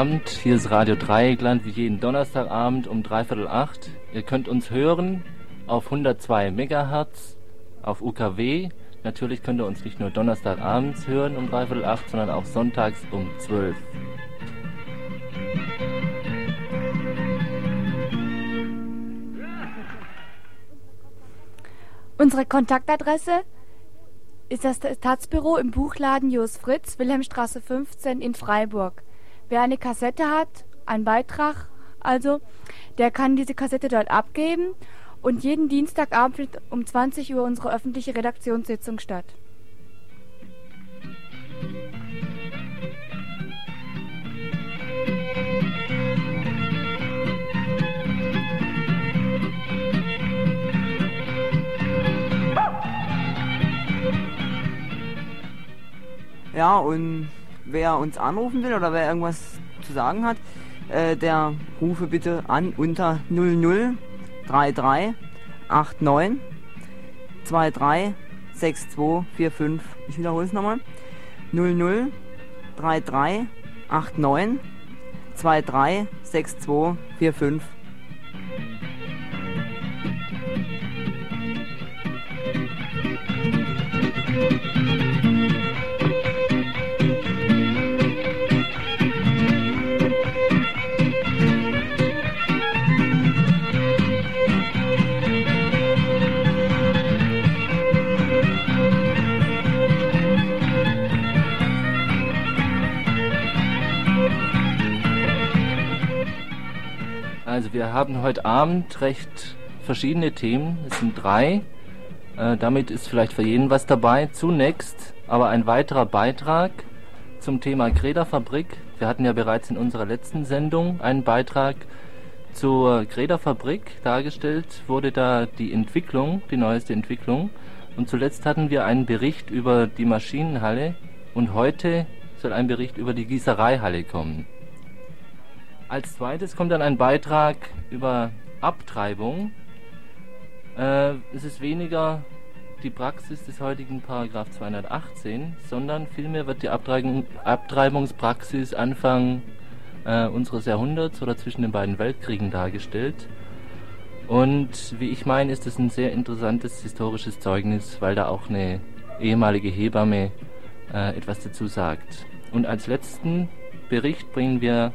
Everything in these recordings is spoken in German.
Abend. Hier ist Radio Dreieckland wie jeden Donnerstagabend um dreiviertel acht. Ihr könnt uns hören auf 102 Megahertz auf UKW. Natürlich könnt ihr uns nicht nur Donnerstagabends hören um dreiviertel acht, sondern auch sonntags um zwölf. Unsere Kontaktadresse ist das Taz-Büro im Buchladen Jos Fritz, Wilhelmstraße 15 in Freiburg. Wer eine Kassette hat, einen Beitrag also, der kann diese Kassette dort abgeben und jeden Dienstagabend findet um 20 Uhr unsere öffentliche Redaktionssitzung statt. Ja, und wer uns anrufen will oder wer irgendwas zu sagen hat, äh, der rufe bitte an unter 0033 89 23 6245. Ich wiederhole es nochmal. 0033 89 23 6245. wir haben heute Abend recht verschiedene Themen. Es sind drei. Äh, damit ist vielleicht für jeden was dabei. Zunächst aber ein weiterer Beitrag zum Thema Grederfabrik. Wir hatten ja bereits in unserer letzten Sendung einen Beitrag zur Grederfabrik dargestellt, wurde da die Entwicklung, die neueste Entwicklung. Und zuletzt hatten wir einen Bericht über die Maschinenhalle und heute soll ein Bericht über die Gießereihalle kommen. Als zweites kommt dann ein Beitrag über Abtreibung. Äh, es ist weniger die Praxis des heutigen Paragraph 218, sondern vielmehr wird die Abtreibung, Abtreibungspraxis Anfang äh, unseres Jahrhunderts oder zwischen den beiden Weltkriegen dargestellt. Und wie ich meine, ist es ein sehr interessantes historisches Zeugnis, weil da auch eine ehemalige Hebamme äh, etwas dazu sagt. Und als letzten Bericht bringen wir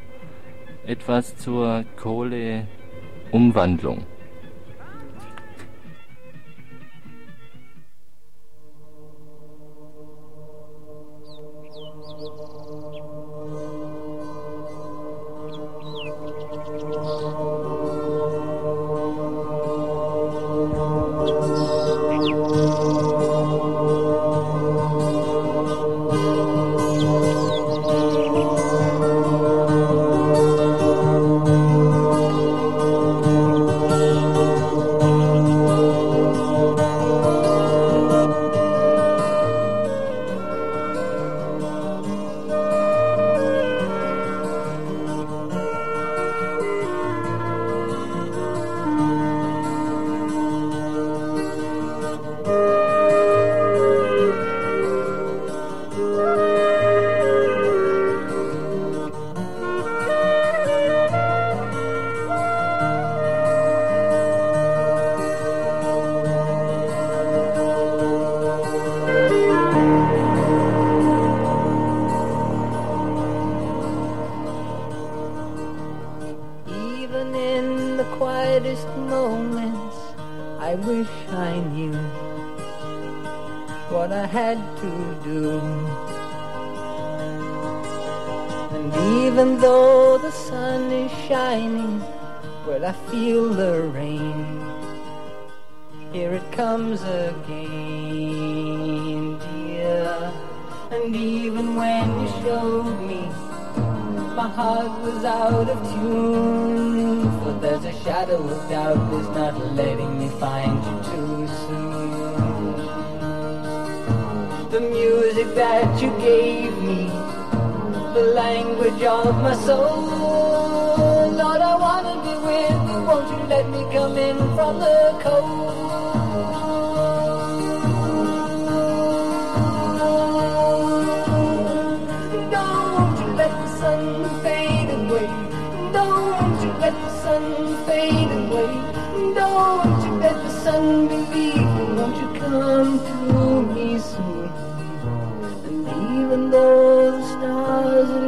etwas zur Kohleumwandlung. Musik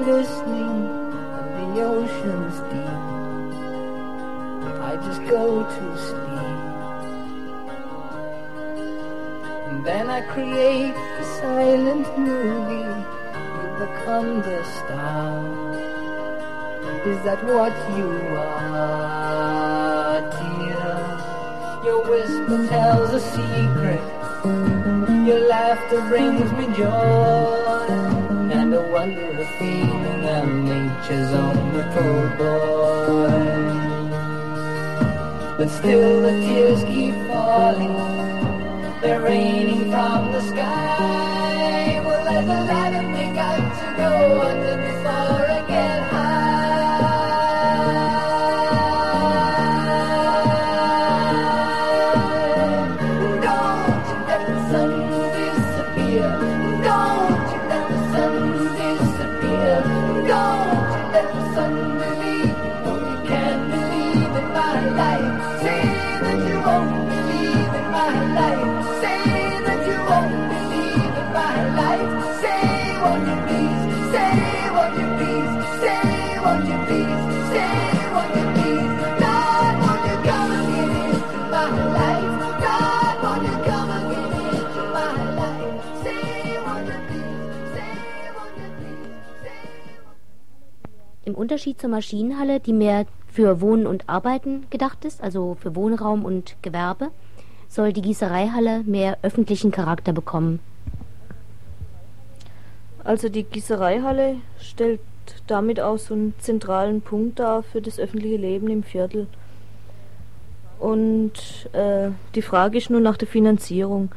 glistening and the ocean's deep, I just go to sleep. And then I create a silent movie, you become the star. Is that what you are, dear? Your whisper tells a secret. Your laughter brings me joy. And a wondrous feeling I'm nature's own little boy. But still the tears keep falling. They're raining from the sky. Well, there's a ladder we got to go under Unterschied zur Maschinenhalle, die mehr für Wohnen und Arbeiten gedacht ist, also für Wohnraum und Gewerbe, soll die Gießereihalle mehr öffentlichen Charakter bekommen. Also die Gießereihalle stellt damit auch so einen zentralen Punkt dar für das öffentliche Leben im Viertel. Und äh, die Frage ist nur nach der Finanzierung.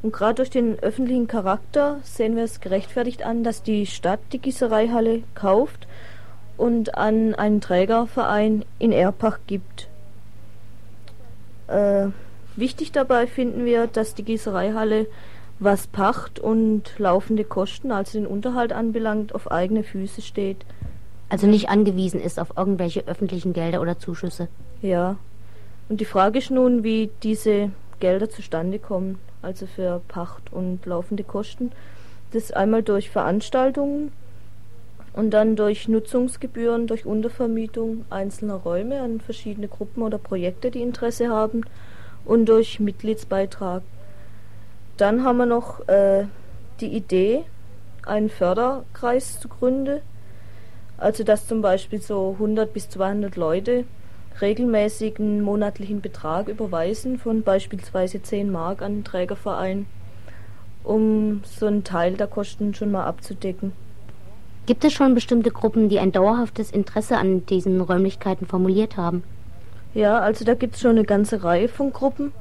Und gerade durch den öffentlichen Charakter sehen wir es gerechtfertigt an, dass die Stadt die Gießereihalle kauft und an einen Trägerverein in Ehrpacht gibt. Äh, wichtig dabei finden wir, dass die Gießereihalle, was Pacht und laufende Kosten, also den Unterhalt anbelangt, auf eigene Füße steht. Also nicht angewiesen ist auf irgendwelche öffentlichen Gelder oder Zuschüsse. Ja. Und die Frage ist nun, wie diese Gelder zustande kommen, also für Pacht und laufende Kosten. Das einmal durch Veranstaltungen und dann durch Nutzungsgebühren, durch Untervermietung einzelner Räume an verschiedene Gruppen oder Projekte, die Interesse haben und durch Mitgliedsbeitrag. Dann haben wir noch äh, die Idee, einen Förderkreis zu gründen, also dass zum Beispiel so 100 bis 200 Leute regelmäßig einen monatlichen Betrag überweisen von beispielsweise 10 Mark an den Trägerverein, um so einen Teil der Kosten schon mal abzudecken. Gibt es schon bestimmte Gruppen, die ein dauerhaftes Interesse an diesen Räumlichkeiten formuliert haben? Ja, also da gibt es schon eine ganze Reihe von Gruppen.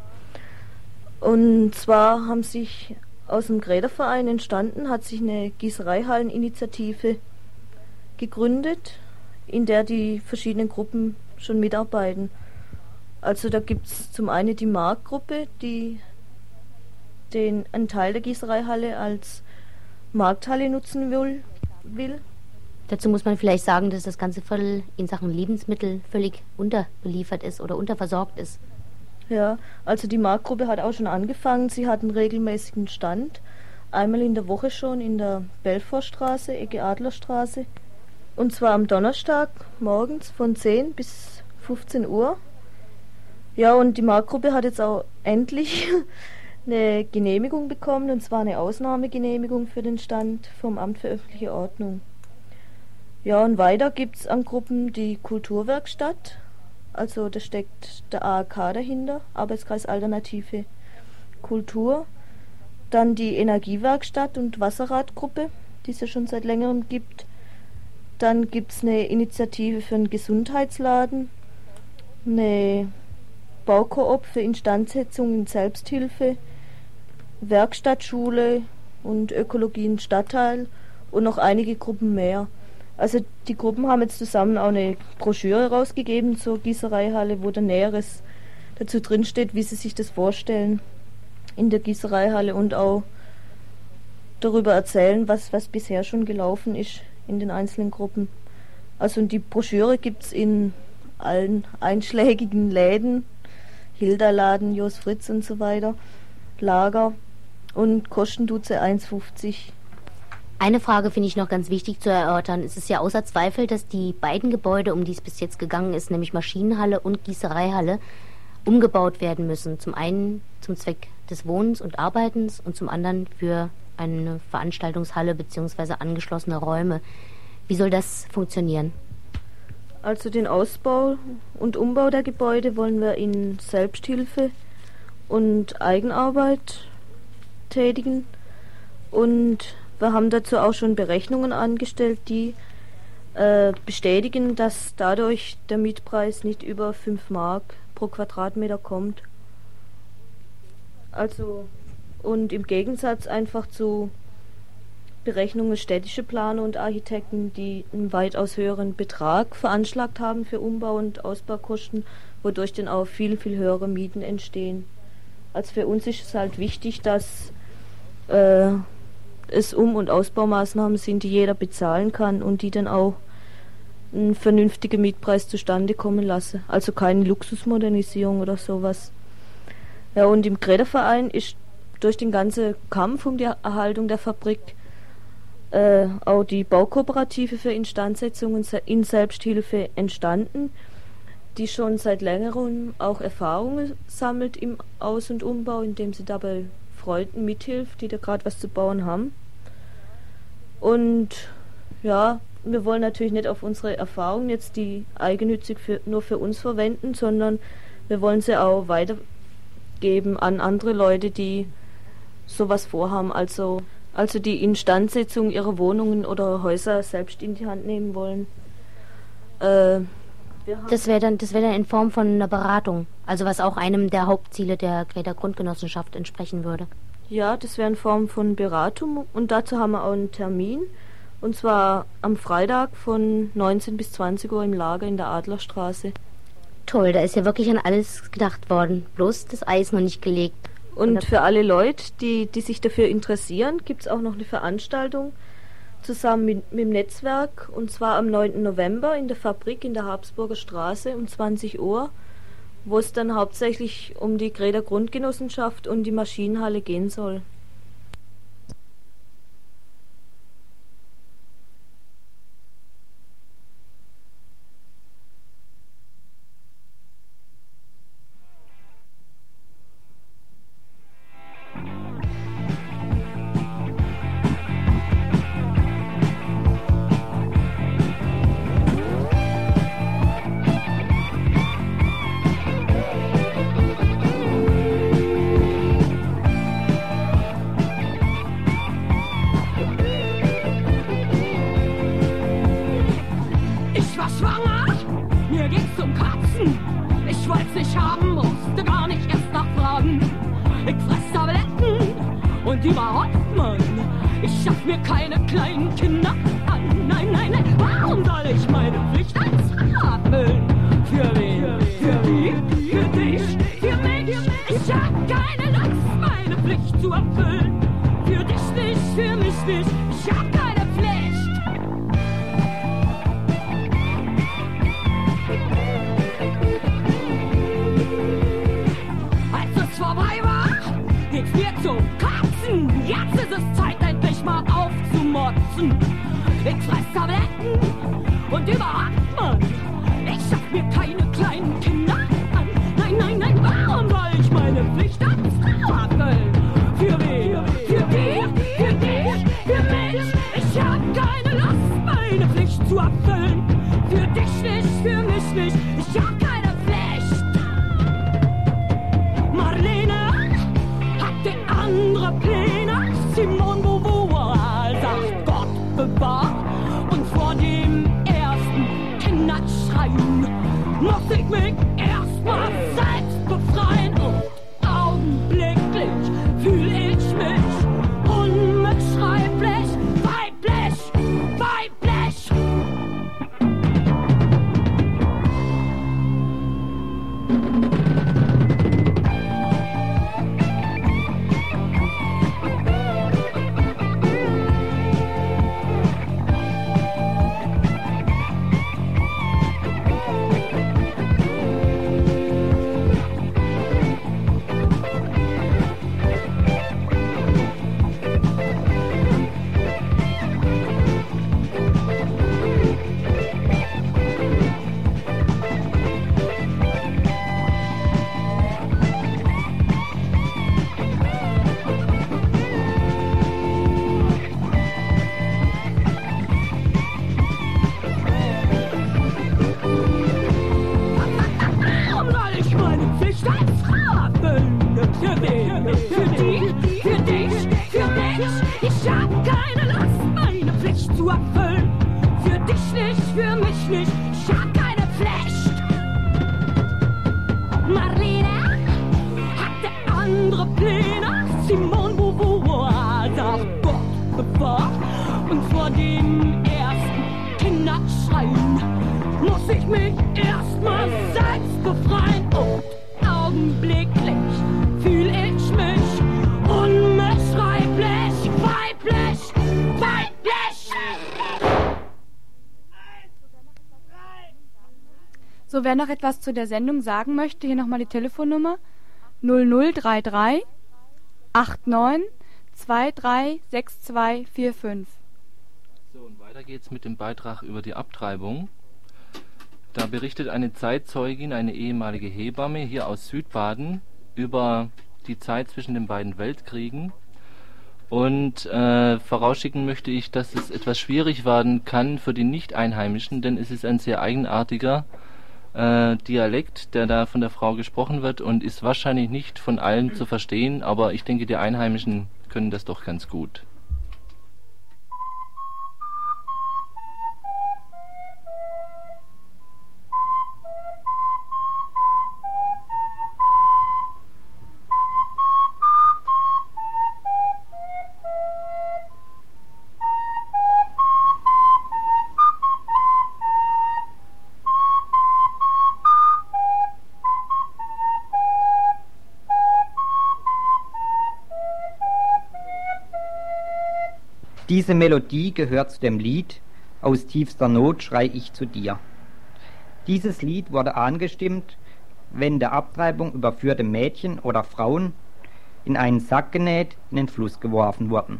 Und zwar haben sich aus dem Gräderverein entstanden, hat sich eine Gießereihalleninitiative gegründet, in der die verschiedenen Gruppen schon mitarbeiten. Also da gibt es zum einen die Marktgruppe, die den einen Teil der Gießereihalle als Markthalle nutzen will, will. Dazu muss man vielleicht sagen, dass das ganze Viertel in Sachen Lebensmittel völlig unterbeliefert ist oder unterversorgt ist. Ja, also die Marktgruppe hat auch schon angefangen. Sie hat einen regelmäßigen Stand. Einmal in der Woche schon in der Belfortstraße, Ecke Adlerstraße. Und zwar am Donnerstag morgens von 10 bis 15 Uhr. Ja, und die Marktgruppe hat jetzt auch endlich eine Genehmigung bekommen, und zwar eine Ausnahmegenehmigung für den Stand vom Amt für öffentliche Ordnung. Ja, und weiter gibt es an Gruppen die Kulturwerkstatt, also da steckt der AAK dahinter, Arbeitskreis Alternative Kultur. Dann die Energiewerkstatt und Wasserradgruppe, die es ja schon seit längerem gibt. Dann gibt es eine Initiative für einen Gesundheitsladen, eine Baukoop für Instandsetzung in Selbsthilfe, Werkstattschule und Ökologie im Stadtteil und noch einige Gruppen mehr. Also die Gruppen haben jetzt zusammen auch eine Broschüre rausgegeben zur Gießereihalle, wo da Näheres dazu drinsteht, wie sie sich das vorstellen in der Gießereihalle und auch darüber erzählen, was, was bisher schon gelaufen ist in den einzelnen Gruppen. Also die Broschüre gibt es in allen einschlägigen Läden. Hilda-Laden, Jos Fritz und so weiter, Lager und kosten tut sie 1,50. Eine Frage finde ich noch ganz wichtig zu erörtern. Es ist ja außer Zweifel, dass die beiden Gebäude, um die es bis jetzt gegangen ist, nämlich Maschinenhalle und Gießereihalle, umgebaut werden müssen. Zum einen zum Zweck des Wohnens und Arbeitens und zum anderen für eine Veranstaltungshalle bzw. angeschlossene Räume. Wie soll das funktionieren? Also den Ausbau und Umbau der Gebäude wollen wir in Selbsthilfe und Eigenarbeit tätigen. Und wir haben dazu auch schon Berechnungen angestellt, die äh, bestätigen, dass dadurch der Mietpreis nicht über 5 Mark pro Quadratmeter kommt. Also und im Gegensatz einfach zu Berechnungen städtische Planer und Architekten, die einen weitaus höheren Betrag veranschlagt haben für Umbau- und Ausbaukosten, wodurch dann auch viel, viel höhere Mieten entstehen. Also für uns ist es halt wichtig, dass äh, es Um- und Ausbaumaßnahmen sind, die jeder bezahlen kann und die dann auch einen vernünftigen Mietpreis zustande kommen lassen. Also keine Luxusmodernisierung oder sowas. Ja, und im Gräderverein ist durch den ganzen Kampf um die Erhaltung der Fabrik äh, auch die Baukooperative für Instandsetzung in Selbsthilfe entstanden, die schon seit längerem auch Erfahrungen sammelt im Aus- und Umbau, indem sie dabei Freunden mithilft, die da gerade was zu bauen haben. Und ja, wir wollen natürlich nicht auf unsere Erfahrungen jetzt die eigennützig für, nur für uns verwenden, sondern wir wollen sie auch weitergeben an andere Leute, die sowas vorhaben, also, also die Instandsetzung ihrer Wohnungen oder Häuser selbst in die Hand nehmen wollen. Äh, Das wäre dann, das wäre dann in Form von einer Beratung, also was auch einem der Hauptziele der Greta Grundgenossenschaft entsprechen würde. Ja, das wäre in Form von Beratung und dazu haben wir auch einen Termin. Und zwar am Freitag von 19 bis 20 Uhr im Lager in der Adlerstraße. Toll, da ist ja wirklich an alles gedacht worden. Bloß das Eis noch nicht gelegt. Und für alle Leute, die, die sich dafür interessieren, gibt es auch noch eine Veranstaltung zusammen mit, mit dem Netzwerk. Und zwar am 9. November in der Fabrik in der Habsburger Straße um 20 Uhr, wo es dann hauptsächlich um die Greder Grundgenossenschaft und die Maschinenhalle gehen soll. Wer noch etwas zu der Sendung sagen möchte, hier nochmal die Telefonnummer 0033 89 23 6245. So, und weiter geht's mit dem Beitrag über die Abtreibung. Da berichtet eine Zeitzeugin, eine ehemalige Hebamme hier aus Südbaden, über die Zeit zwischen den beiden Weltkriegen. Und äh, vorausschicken möchte ich, dass es etwas schwierig werden kann für die Nicht-Einheimischen, denn es ist ein sehr eigenartiger äh, Dialekt, der da von der Frau gesprochen wird und ist wahrscheinlich nicht von allen zu verstehen, aber ich denke, die Einheimischen können das doch ganz gut. Diese Melodie gehört zu dem Lied Aus tiefster Not schrei ich zu dir. Dieses Lied wurde angestimmt, wenn der Abtreibung überführte Mädchen oder Frauen in einen Sack genäht in den Fluss geworfen wurden.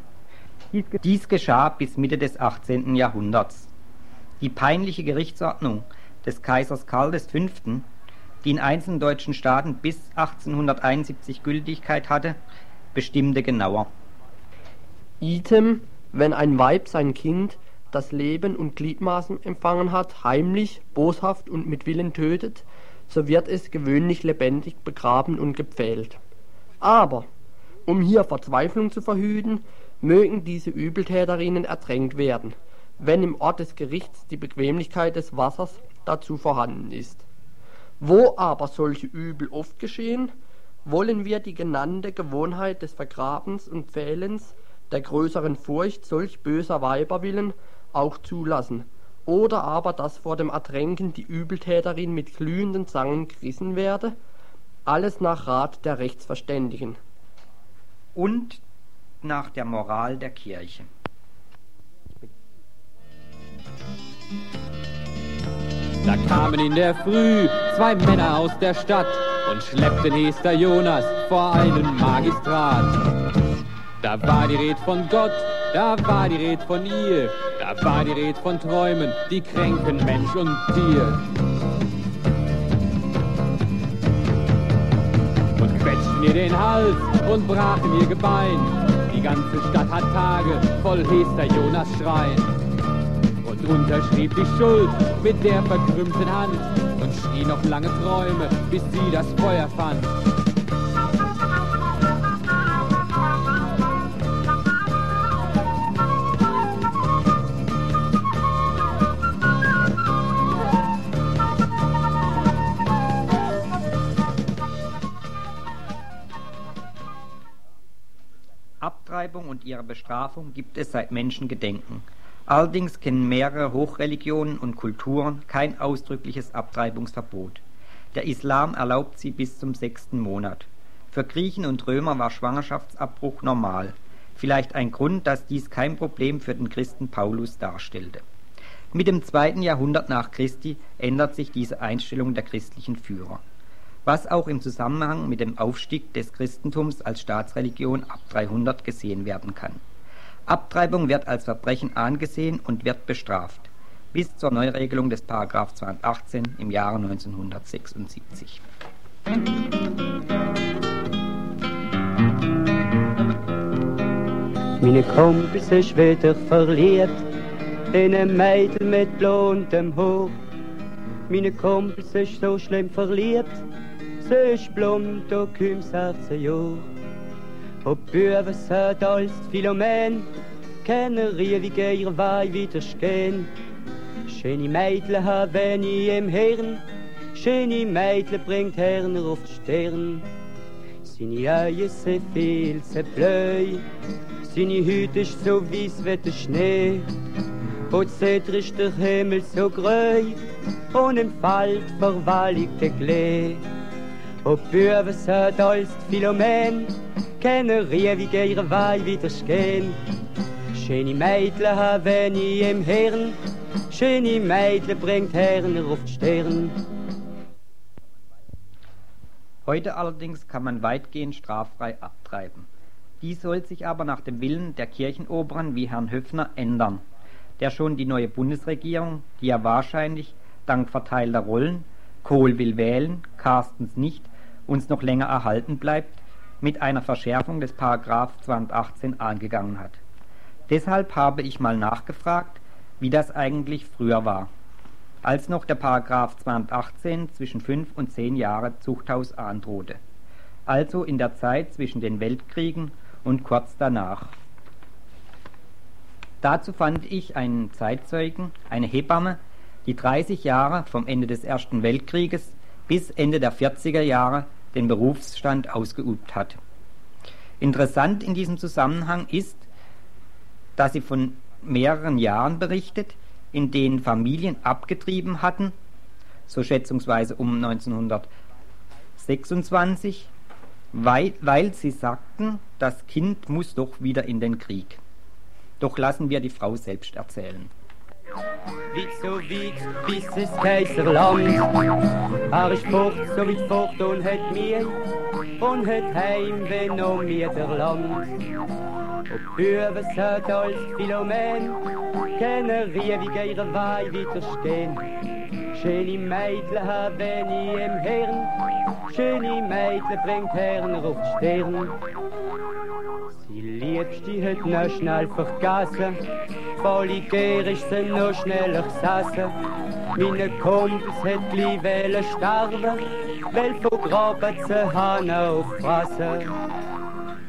Dies geschah bis Mitte des 18. Jahrhunderts. Die peinliche Gerichtsordnung des Kaisers Karl V., die in einzelnen deutschen Staaten bis 1871 Gültigkeit hatte, bestimmte genauer. Item, wenn ein Weib sein Kind, das Leben und Gliedmaßen empfangen hat, heimlich, boshaft und mit Willen tötet, so wird es gewöhnlich lebendig begraben und gepfählt. Aber, um hier Verzweiflung zu verhüten, mögen diese Übeltäterinnen ertränkt werden, wenn im Ort des Gerichts die Bequemlichkeit des Wassers dazu vorhanden ist. Wo aber solche Übel oft geschehen, wollen wir die genannte Gewohnheit des Vergrabens und Pfählens der größeren Furcht solch böser Weiber willen auch zulassen, oder aber dass vor dem Ertränken die Übeltäterin mit glühenden Zangen gerissen werde, alles nach Rat der Rechtsverständigen. Und nach der Moral der Kirche. Da kamen in der Früh zwei Männer aus der Stadt und schleppten Hester Jonas vor einen Magistrat. Da war die Red von Gott, da war die Red von ihr, da war die Red von Träumen, die kränken Mensch und Tier. Und quetschten ihr den Hals und brachen ihr Gebein. Die ganze Stadt hat Tage voll Hester Jonas Schreien. Und unterschrieb die Schuld mit der verkrümmten Hand und schrie noch lange Träume, bis sie das Feuer fand. Und ihre Bestrafung gibt es seit Menschengedenken. Allerdings kennen mehrere Hochreligionen und Kulturen kein ausdrückliches Abtreibungsverbot. Der Islam erlaubt sie bis zum sechsten Monat. Für Griechen und Römer war Schwangerschaftsabbruch normal. Vielleicht ein Grund, dass dies kein Problem für den Christen Paulus darstellte. Mit dem zweiten Jahrhundert nach Christi ändert sich diese Einstellung der christlichen Führer was auch im Zusammenhang mit dem Aufstieg des Christentums als Staatsreligion ab 300 gesehen werden kann. Abtreibung wird als Verbrechen angesehen und wird bestraft, bis zur Neuregelung des § 218 im Jahre 1976. Meine Kumpels ist wieder verliebt in ein Mädel mit blondem Haar. Meine Kumpels ist so schlimm verliebt, blond und kaum 16 Jahre. Ob Büben sagt als Phänomen, können riewige ihr Weih widerstehen. Schöne Mädle haben ich im Hirn, schöne Mädle bringt Herren auf die Stirn. Seine Augen sind viel zu bleu, seine Haut ist so weiß wie der Schnee. Und Zeder ist der Himmel so grau, und im Feld verwalligte Klee. Und Büben sind als Philomen, können riewige ihre Weih widerstehen. Schöne Mädle haben ich im Hirn, schöne Mädle bringt Herren auf die. Heute allerdings kann man weitgehend straffrei abtreiben. Dies soll sich aber nach dem Willen der Kirchenoberen wie Herrn Höfner ändern, der schon die neue Bundesregierung, die ja wahrscheinlich dank verteilter Rollen, Kohl will wählen, Carstens nicht, uns noch länger erhalten bleibt, mit einer Verschärfung des Paragraph 218 angegangen hat. Deshalb habe ich mal nachgefragt, wie das eigentlich früher war, als noch der Paragraph 218 zwischen 5 und 10 Jahre Zuchthaus androhte, also in der Zeit zwischen den Weltkriegen und kurz danach. Dazu fand ich einen Zeitzeugen, eine Hebamme, die 30 Jahre vom Ende des Ersten Weltkrieges bis Ende der 40er Jahre den Berufsstand ausgeübt hat. Interessant in diesem Zusammenhang ist, dass sie von mehreren Jahren berichtet, in denen Familien abgetrieben hatten, so schätzungsweise um 1926, weil, weil sie sagten, das Kind muss doch wieder in den Krieg. Doch lassen wir die Frau selbst erzählen. Weit so weit bis es Kaiserland. Er ist fort, so weit fort und hat mir und hat heimweh noch mir der Land. Ob Büben sagt als Philomen, können riewige ihre Weih widerstehen. Schöne Mädle haben ich im Hirn, schöne Mädle bringt Herren auf die Stirn. Die hat noch schnell vergessen, Vollgär ist sie noch schneller gesessen. Meine Kumpels hat gleich sterben, weil von Graben sie haben auffressen.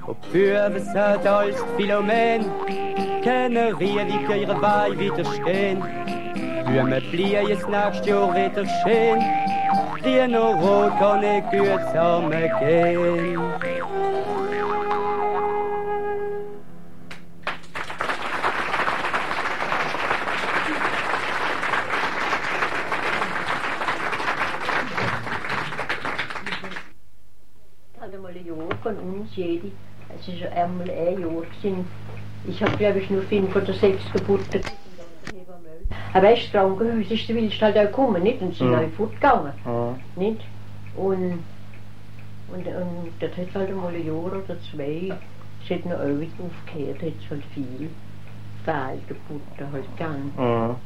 Ob Büben sind als Philomen, können riewig ihre Weih widerstehen. Blumen blühen jetzt nächstes Jahr wieder schön, die noch rot kann nicht zusammengehen. Uns, jede, es ist einmal ein Jahr gewesen. Ich habe, glaube ich, nur fünf oder sechs Geburten. Aber weißt du, Krankenhaus ist, du willst halt auch kommen, nicht? Und sind Mhm. auch fortgegangen, Ja. nicht? Und, und, und das hat halt einmal ein Jahr oder zwei, es hat noch ewig aufgehört, hat halt viel Fehlgeburten halt gegangen. Mhm.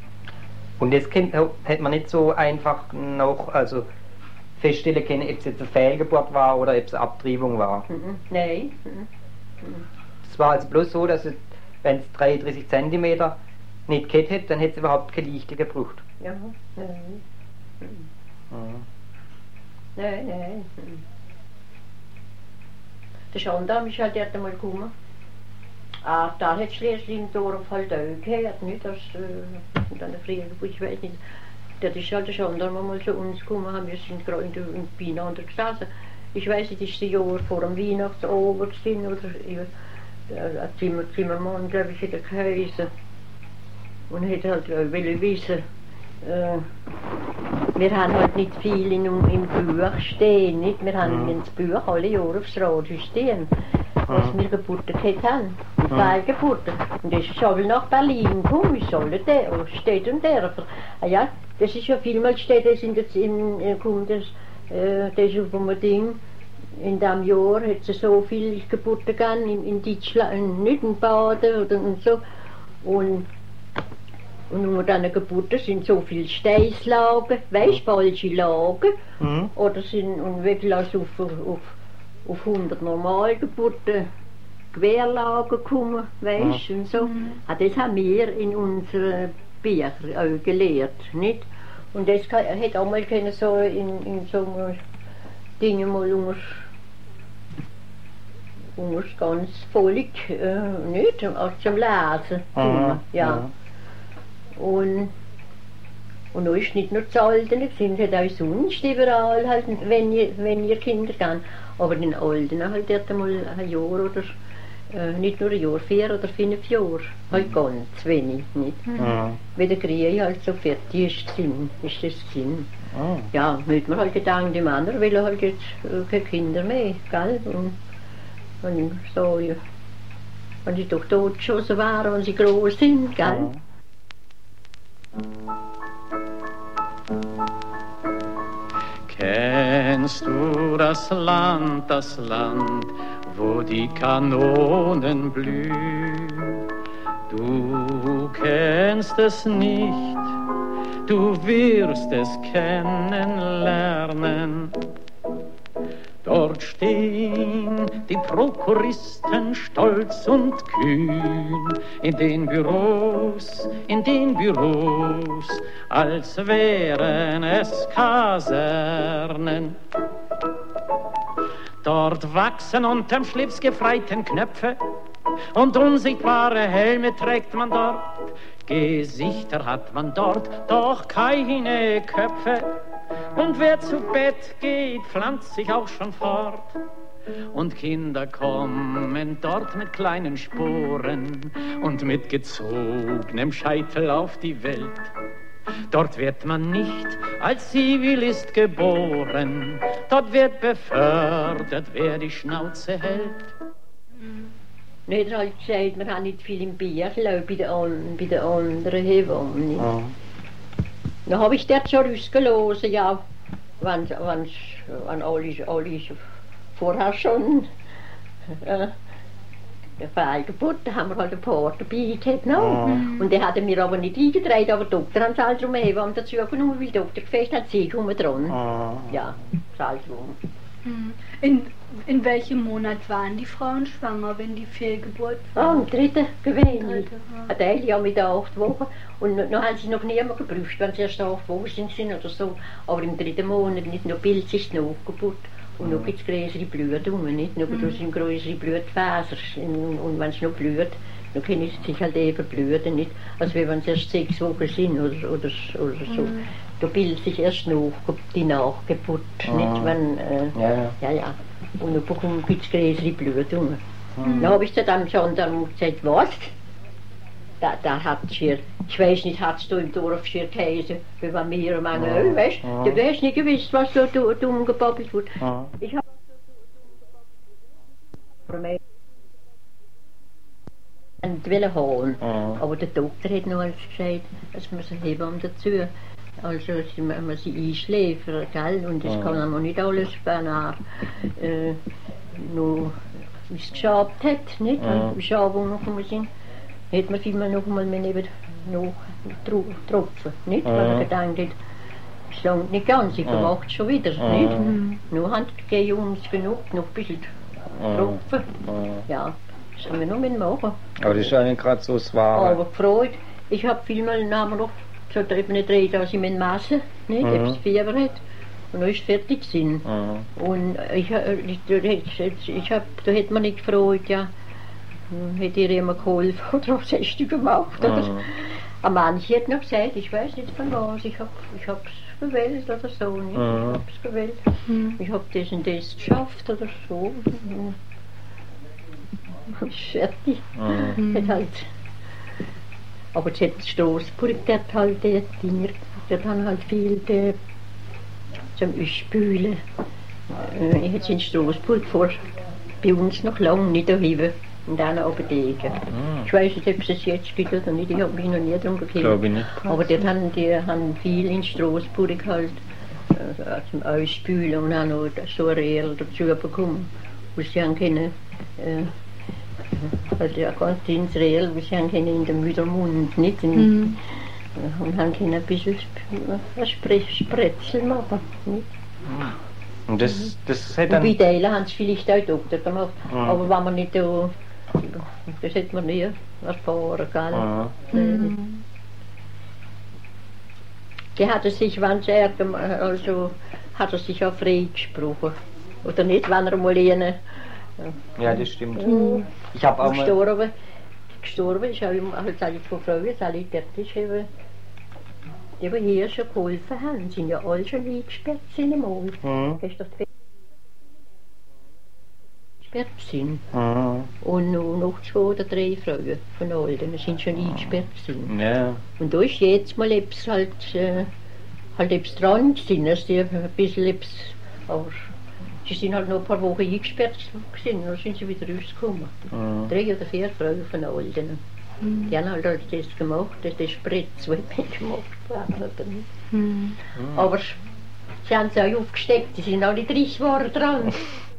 Und jetzt kennt, hätte man nicht so einfach noch also feststellen können, ob es jetzt eine Fehlgeburt war oder ob es eine Abtreibung war. Mhm. Nein. Mhm. Mhm. Es war also bloß so, dass es, wenn es 33 cm nicht gehabt hätte, dann hätte es überhaupt keine Lichte gebraucht. Ja, nein. Mhm. Nein, nein. Der Gendarm ist halt dort einmal gekommen. Ah, da hat schließlich im Dorf halt auch gehört, nicht? Das, äh, dann früher, ich weiß nicht. Der ist halt Gendarm einmal zu uns gekommen, wir sind gerade in in beieinander gesessen. Ich weiß nicht, ist das Jahr vor dem Weihnachtsober gewesen oder äh, ein Zimmer, Zimmermann, glaube ich, hat er geheißen. Und hat halt äh, wollen wissen, äh, wir haben halt nicht viel in, im Buch stehen, nicht? Wir haben Mhm. ins Buch alle Jahre aufs Radio stehen, was wir Geburten gehabt haben. Mhm. Fehlgeburten. Und das ist aber nach Berlin gekommen, wie soll der, steht und der. Ah ja, das ist ja vielmal steht das in der, in, kommt das, äh, das auf dem Ding, in dem Jahr hat es so viele Geburten gegeben, in, in Deutschland, in Nüttenbaden oder und so. Und und unter diesen Geburten sind so viele Steißlagen, weißt falsche Lagen. Mhm. Oder sind und wirklich auf, auf, auf 100 Normalgeburten Querlagen gekommen, weißt und so. Ah, das haben wir in unseren Büchern auch gelehrt, nicht? Und das kann, hätte auch mal können so in, in so einem Dinge mal unter und muss ganz völlig, äh, nicht, auch zum Lesen kommen, ja. Und, und noch ist nicht nur zu Alten, sind halt auch sonst überall, halt, wenn ihr, wenn ihr Kinder gehen. Aber den Alten halt dort einmal ein Jahr oder äh, nicht nur ein Jahr, vier oder fünf Jahre, halt ganz wenig, nicht? Weil der Krieg halt so fertig ist, gewesen, ist das gewesen. Ja, mit man halt gedacht, die Männer wollen halt jetzt äh, keine Kinder mehr, gell? Und, und so, ja. Wenn sie doch totgeschossen waren, wenn sie groß sind, gell? Kennst du das Land, das Land, wo die Kanonen blühen? Du kennst es nicht, du wirst es kennenlernen. Dort stehen die Prokuristen stolz und kühn in den Büros, in den Büros, als wären es Kasernen. Dort wachsen unterm Schlips gefreiten Knöpfe und unsichtbare Helme trägt man dort. Gesichter hat man dort, doch keine Köpfe. Und wer zu Bett geht, pflanzt sich auch schon fort. Und Kinder kommen dort mit kleinen Sporen und mit gezogenem Scheitel auf die Welt. Dort wird man nicht als Zivilist geboren, dort wird befördert, wer die Schnauze hält. Nicht er halt gesagt, wir haben nicht viel im Bier, bei den, an, bei den anderen Hebammen. nicht? Dann habe ich dort schon rausgelassen, ja, wenn, wenn, wenn alle, alle vorher schon äh, eine Fehlgeburt, da haben wir halt ein paar dabei gehabt, no? Und der hat mir aber nicht eingetragen, aber der Doktor hat es halt drum Hebamme dazu genommen, weil der Doktor gefasst hat, sie kommen dran. Ja, das halt drum. Hm. In, in welchem Monat waren die Frauen schwanger, wenn die Fehlgeburt Ah, war? am dritten gewesen. Dritte, Ein Teil ja mit acht Wochen. Und noch haben sie noch niemand geprüft, wenn sie erst acht Wochen sind, sind oder so. Aber im dritten Monat nicht nur Bild sich die Nachgeburt. Und noch gibt es größere Blutungen, nicht? Noch Mhm. sind größere Blutfasern. Und, und wenn es noch blüht, dann können sie sich halt eben bluten, nicht? Als wenn sie erst sechs Wochen sind oder, oder, oder so. Mhm. Da bildet sich erst noch die Nachgeburt, Mhm. nicht? Wenn, äh, Ja, ja. ja, ja. Und dann bekommen gibt es größere Blutungen. Mhm. Dann habe ich zu dem Gendarm gesagt, was? Da, da hat schier, ich weiß nicht, hat es da im Dorf geheißen, wie bei mir am Angel, weißt Ja. du? Du hast nicht gewusst, was da du- dumm gebabbelt wird. Ja. Ich habe und wollen holen. Ja. Aber der Doktor hat noch alles gesagt, es muss ein Hebamme dazu. Also sie man sie einschläfern, gell? Und das Ja. kann man nicht alles danach äh, noch, wie es geschabt hat, nicht? Ja. Wenn noch einmal sind, hat man immer noch einmal neben noch tro tropfen, nicht? Weil man gedacht hat, es langt nicht ganz, ich Ja. macht schon wieder, nicht? Nur haben die Jungs genug, noch ein bisschen tropfen. Ja. Das haben wir noch mit machen. Aber das ist nicht gerade so Wahre. Aber gefreut, ich habe vielmal nachher noch so eben nicht reden, als ich mit Masse, nicht, Mhm. ob es Fieber hat. Und dann ist es fertig gewesen. Ja. Und ich, äh, ich, ich, ich hab, da hätte man nicht gefreut, ja. Hätte ihr immer geholfen oder was hast du gemacht? Oder? Ja. Aber manche hat noch gesagt, ich weiß nicht von was, ich habe ich hab's gewählt oder so, nicht? Ja. Ich hab's gewählt. Ich habe das und das geschafft oder so. Ist fertig. Ja. Hat halt. Aber jetzt hat Straßburg, der hat halt die Dinger, der hat dann halt viel die, zum Spülen. Ich hätte in Straßburg vor, bei uns noch lange nicht daheim. Und dann Apotheke. Ich weiß nicht, ob es es jetzt gibt oder nicht, ich habe mich noch nie darum gekümmert. Glaube ich nicht. Aber dort haben die haben viel in Straßburg halt äh, zum Ausspülen und haben noch so ein Reel dazu bekommen, wo sie haben können, äh, also ja, ganz ins Reel, wo sie haben können in den Müttermund, nicht? In, Mhm. äh, Und haben können ein bisschen Sp- Spre Spretzel machen. Nicht? Und das, das hat Und dann. bei Teilen haben sie vielleicht auch Doktor gemacht, Ja. aber wenn man nicht da, das hätte man nie erfahren, gell? Ja. Nee. Die hat er sich, wenn sie also hat er sich auch frei gesprochen. Oder nicht, wenn er mal eine Ja, das stimmt. Mhm. Ich habe auch mal. gestorben, gestorben ist auch immer, sage ich von Frauen, alle dort ist eben, die, die hier schon geholfen haben, sind ja alle schon eingesperrt sind einmal. Mhm. Eingesperrt sind? Mhm. Und noch, noch zwei oder drei Frauen von all denen sind schon eingesperrt sind. Ja. Und da ist jetzt mal etwas halt, äh, halt etwas dran gewesen, dass die ein bisschen etwas, aber sie sind halt noch ein paar Wochen eingesperrt gewesen, dann sind sie wieder rausgekommen. Mhm. Drei oder vier Frauen von all denen. Die haben halt das gemacht, das ist Spritz, was ich gemacht habe. oder nicht. Hm. Aber sie haben sie auch aufgesteckt, die sind alle 30 Jahre dran.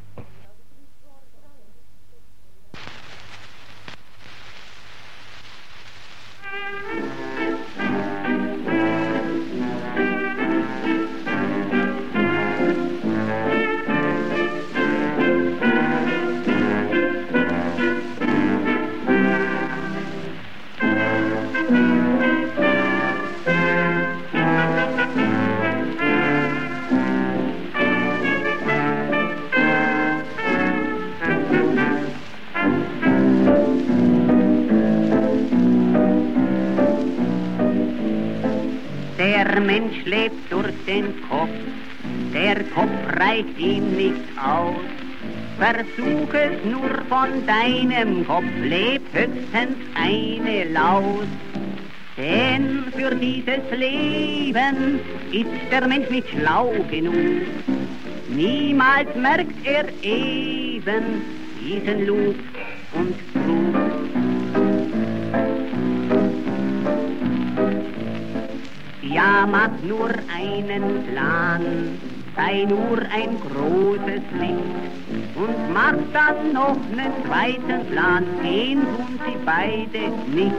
Der Mensch lebt durch den Kopf, der Kopf reicht ihm nicht aus. Versuch es nur von deinem Kopf, lebt höchstens eine Laus. Denn für dieses Leben ist der Mensch nicht schlau genug. Niemals merkt er eben diesen Lug und Ja, mach nur einen Plan, sei nur ein großes Licht und mach dann noch einen zweiten Plan, den tun sie beide nicht.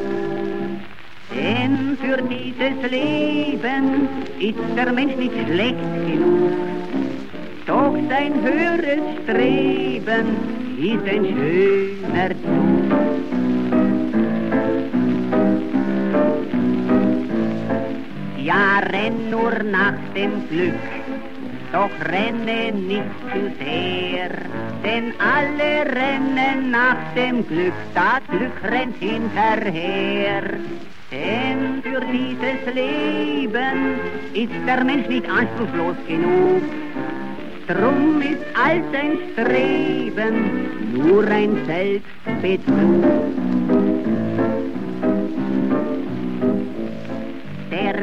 Denn für dieses Leben ist der Mensch nicht schlecht genug, doch sein höheres Streben ist ein schöner Zug. Ja, renn nur nach dem Glück, doch renne nicht zu sehr, denn alle rennen nach dem Glück, das Glück rennt hinterher. Denn für dieses Leben ist der Mensch nicht anspruchslos genug, drum ist all sein Streben nur ein Selbstbetrug.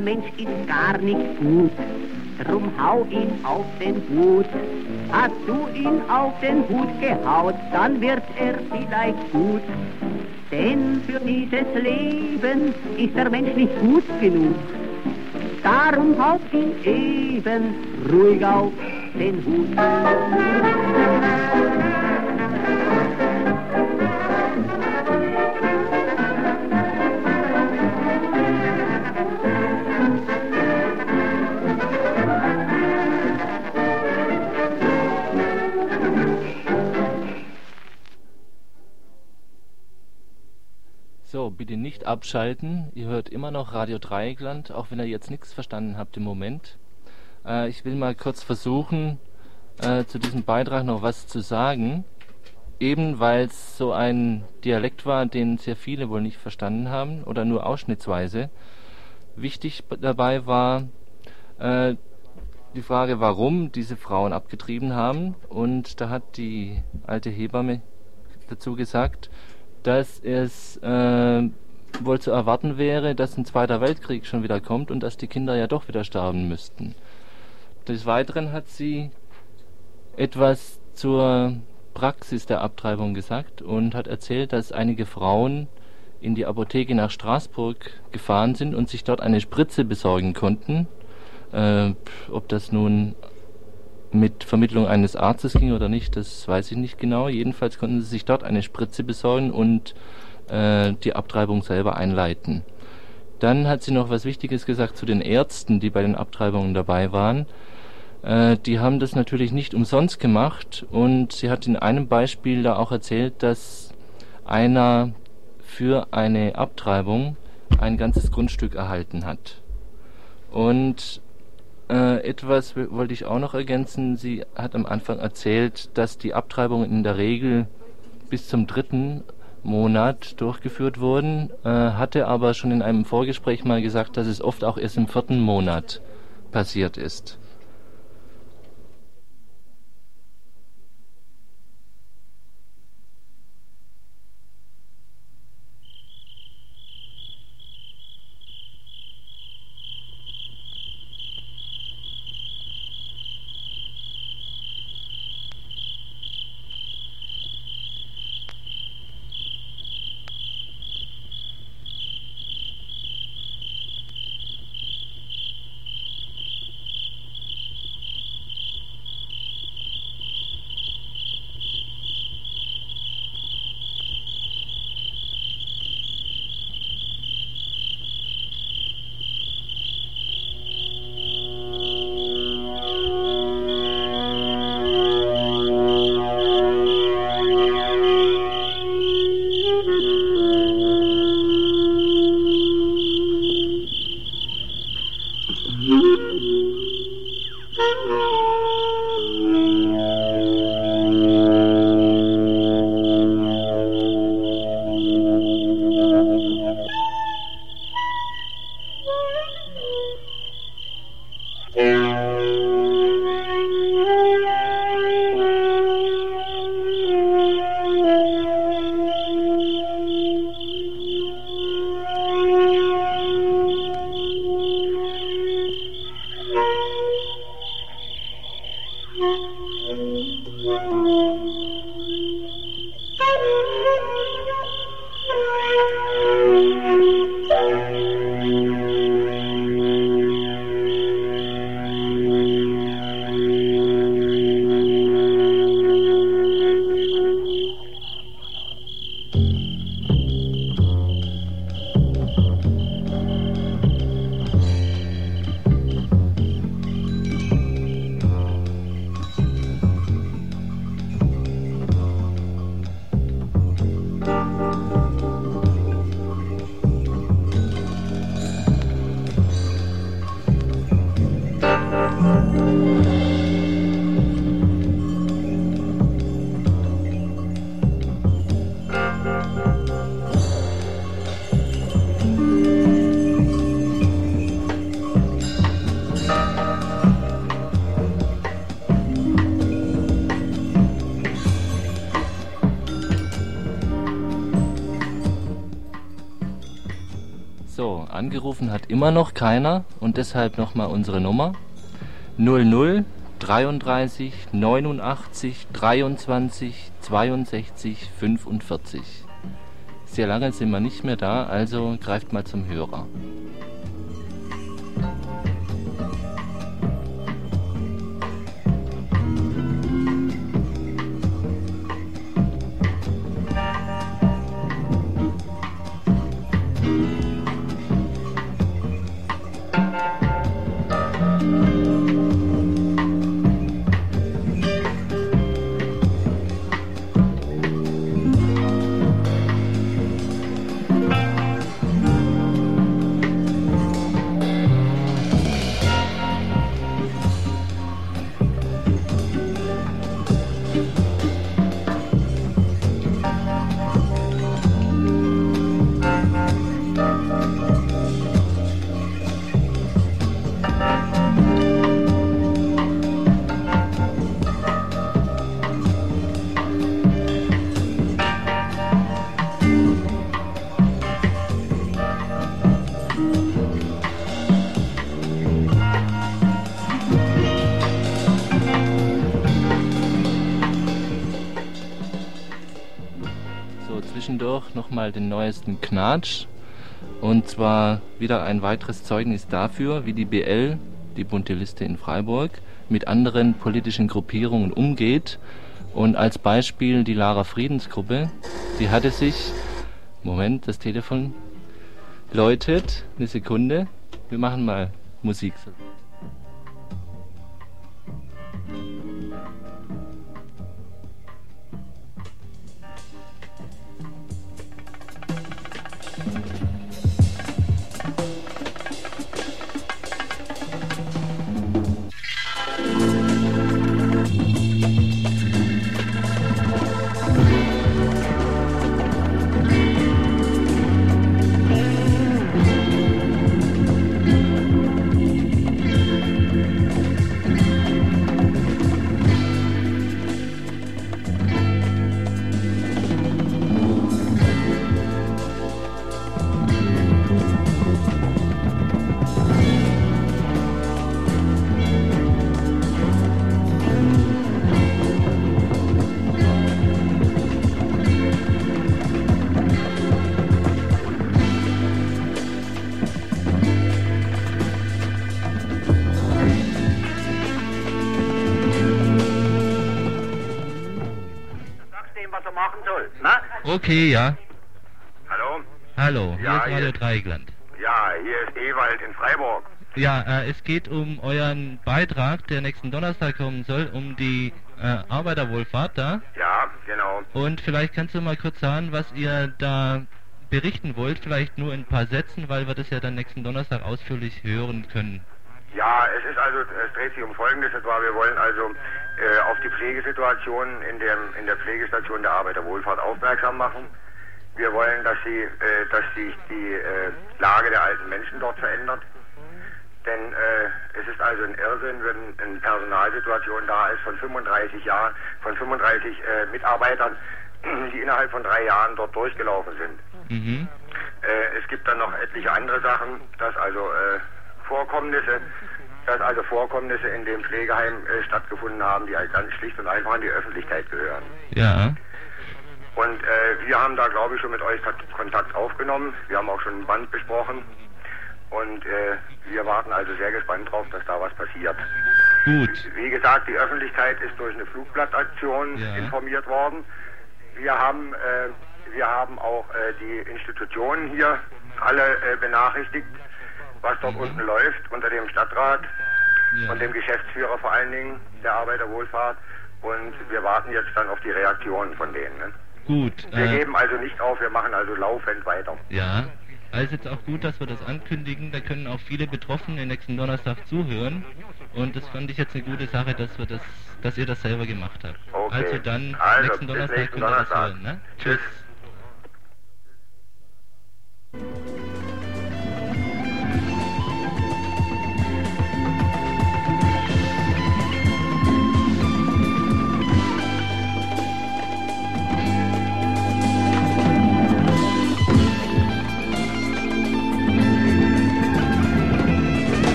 Mensch ist gar nicht gut, drum hau ihn auf den Hut. Hast du ihn auf den Hut gehaut, dann wird er vielleicht gut. Denn für dieses Leben ist der Mensch nicht gut genug. Darum haut ihn eben ruhig auf den Hut. Bitte nicht abschalten. Ihr hört immer noch Radio Dreieckland, auch wenn ihr jetzt nichts verstanden habt im Moment. Äh, ich will mal kurz versuchen, äh, zu diesem Beitrag noch was zu sagen. Eben weil es so ein Dialekt war, den sehr viele wohl nicht verstanden haben oder nur ausschnittsweise. Wichtig dabei war äh, die Frage, warum diese Frauen abgetrieben haben. Und da hat die alte Hebamme dazu gesagt, dass es äh, wohl zu erwarten wäre, dass ein Zweiter Weltkrieg schon wieder kommt und dass die Kinder ja doch wieder sterben müssten. Des Weiteren hat sie etwas zur Praxis der Abtreibung gesagt und hat erzählt, dass einige Frauen in die Apotheke nach Straßburg gefahren sind und sich dort eine Spritze besorgen konnten. Äh, ob das nun mit Vermittlung eines Arztes ging oder nicht, das weiß ich nicht genau. Jedenfalls konnten sie sich dort eine Spritze besorgen und äh, die Abtreibung selber einleiten. Dann hat sie noch was Wichtiges gesagt zu den Ärzten, die bei den Abtreibungen dabei waren. Äh, die haben das natürlich nicht umsonst gemacht und sie hat in einem Beispiel da auch erzählt, dass einer für eine Abtreibung ein ganzes Grundstück erhalten hat. Und Äh, etwas wollte ich auch noch ergänzen. Sie hat am Anfang erzählt, dass die Abtreibungen in der Regel bis zum dritten Monat durchgeführt wurden, äh, hatte aber schon in einem Vorgespräch mal gesagt, dass es oft auch erst im vierten Monat passiert ist. Angerufen hat immer noch keiner und deshalb nochmal unsere Nummer 00 33 89 23 62 45. Sehr lange sind wir nicht mehr da, also greift mal zum Hörer. Nochmal den neuesten Knatsch. Und zwar wieder ein weiteres Zeugnis dafür, wie die BL, die Bunte Liste in Freiburg, mit anderen politischen Gruppierungen umgeht. Und als Beispiel die Lara Friedensgruppe, die hatte sich, Moment, das Telefon läutet, eine Sekunde, wir machen mal Musik. Okay, ja. Hallo? Hallo, hier Ja, ist Radio hier- Dreieckland. Ja, hier ist Ewald in Freiburg. Ja, äh, es geht um euren Beitrag, der nächsten Donnerstag kommen soll, um die äh, Arbeiterwohlfahrt da. Ja, genau. Und vielleicht kannst du mal kurz sagen, was ihr da berichten wollt, vielleicht nur in ein paar Sätzen, weil wir das ja dann nächsten Donnerstag ausführlich hören können. Ja, es ist also, es dreht sich um Folgendes, zwar wir wollen also äh, auf die Pflegesituation in, dem, in der Pflegestation der Arbeiterwohlfahrt aufmerksam machen. Wir wollen, dass, sie, äh, dass sich die äh, Lage der alten Menschen dort verändert. Denn äh, es ist also ein Irrsinn, wenn eine Personalsituation da ist von 35 Jahren, von 35 äh, Mitarbeitern, die innerhalb von drei Jahren dort durchgelaufen sind. Mhm. Äh, es gibt dann noch etliche andere Sachen, dass also äh, Vorkommnisse, dass also Vorkommnisse in dem Pflegeheim äh, stattgefunden haben, die halt ganz schlicht und einfach an die Öffentlichkeit gehören. Ja. Und äh, wir haben da, glaube ich, schon mit euch Kontakt aufgenommen. Wir haben auch schon ein Band besprochen. Und äh, wir warten also sehr gespannt drauf, dass da was passiert. Gut. Wie gesagt, die Öffentlichkeit ist durch eine Flugblattaktion Ja. informiert worden. Wir haben, äh, wir haben auch äh, die Institutionen hier alle äh, benachrichtigt, was dort unten läuft unter dem Stadtrat und dem Geschäftsführer vor allen Dingen der Arbeiterwohlfahrt. Und wir warten jetzt dann auf die Reaktionen von denen. Ne? Gut. Wir Äh, geben also nicht auf, wir machen also laufend weiter. ja. Also jetzt auch gut, dass wir das ankündigen. Da können auch viele Betroffene nächsten Donnerstag zuhören. Und das fand ich jetzt eine gute Sache, dass wir das, dass ihr das selber gemacht habt. Okay. Also dann Also, nächsten Donnerstag nächsten könnt ihr das hören, ne? Tschüss.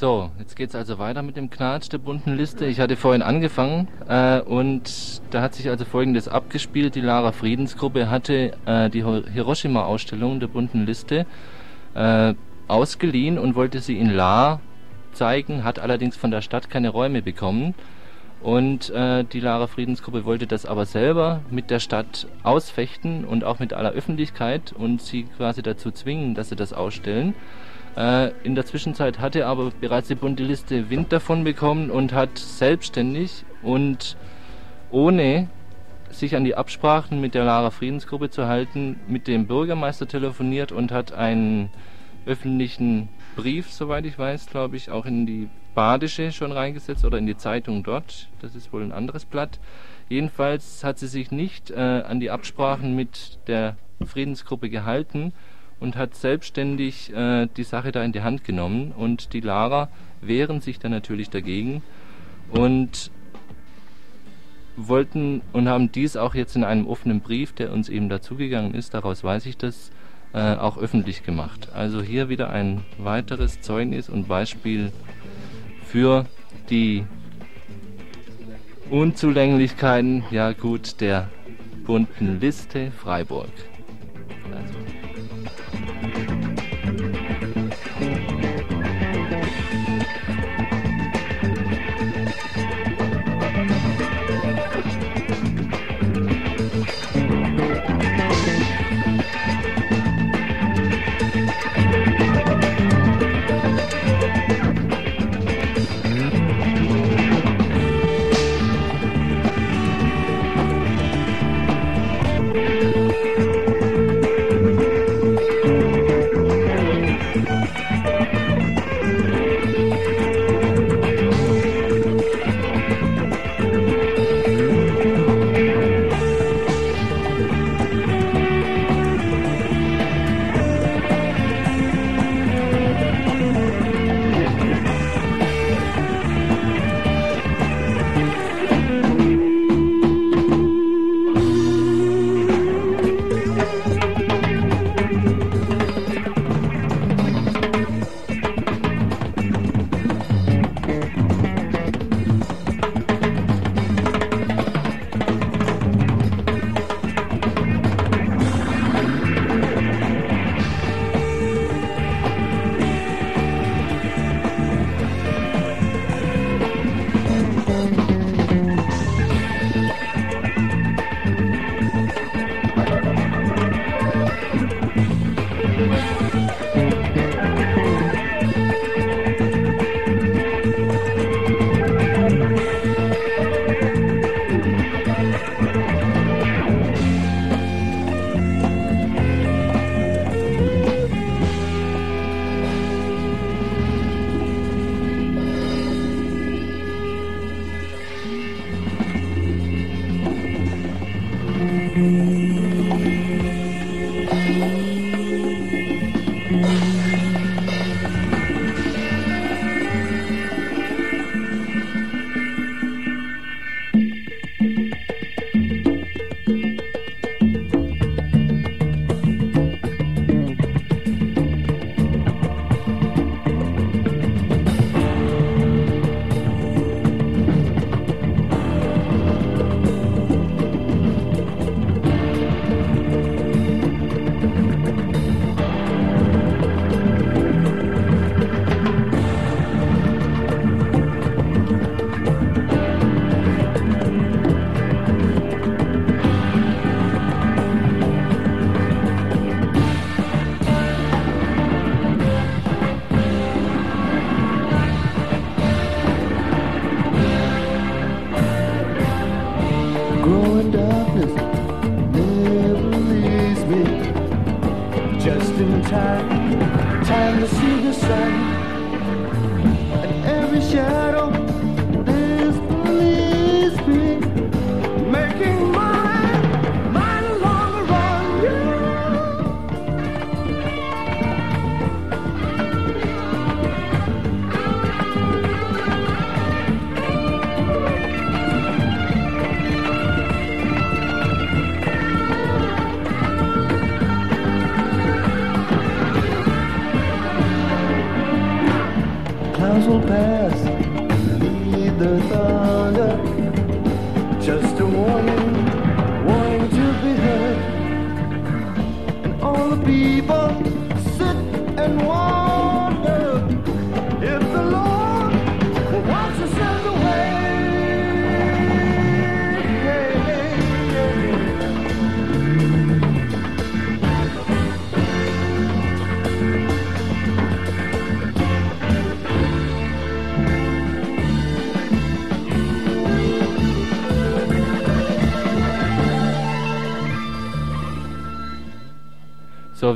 So, jetzt geht's also weiter mit dem Knatsch der bunten Liste. Ich hatte vorhin angefangen äh, und da hat sich also Folgendes abgespielt. Die Lara Friedensgruppe hatte äh, die Hiroshima-Ausstellung der bunten Liste äh, ausgeliehen und wollte sie in La zeigen, hat allerdings von der Stadt keine Räume bekommen. Und äh, die Lara Friedensgruppe wollte das aber selber mit der Stadt ausfechten und auch mit aller Öffentlichkeit und sie quasi dazu zwingen, dass sie das ausstellen. Äh, in der Zwischenzeit hatte aber bereits die bunte Liste Wind davon bekommen und hat selbstständig und ohne sich an die Absprachen mit der Lara Friedensgruppe zu halten, mit dem Bürgermeister telefoniert und hat einen öffentlichen Brief, soweit ich weiß, glaube ich, auch in die Badische schon reingesetzt oder in die Zeitung dort. Das ist wohl ein anderes Blatt. Jedenfalls hat sie sich nicht äh, an die Absprachen mit der Friedensgruppe gehalten und hat selbstständig äh, die Sache da in die Hand genommen. Und die Lara wehren sich dann natürlich dagegen und wollten und haben dies auch jetzt in einem offenen Brief, der uns eben dazugegangen ist, daraus weiß ich das, äh, auch öffentlich gemacht. Also hier wieder ein weiteres Zeugnis und Beispiel für die Unzulänglichkeiten, ja gut, der bunten Liste Freiburg. Also.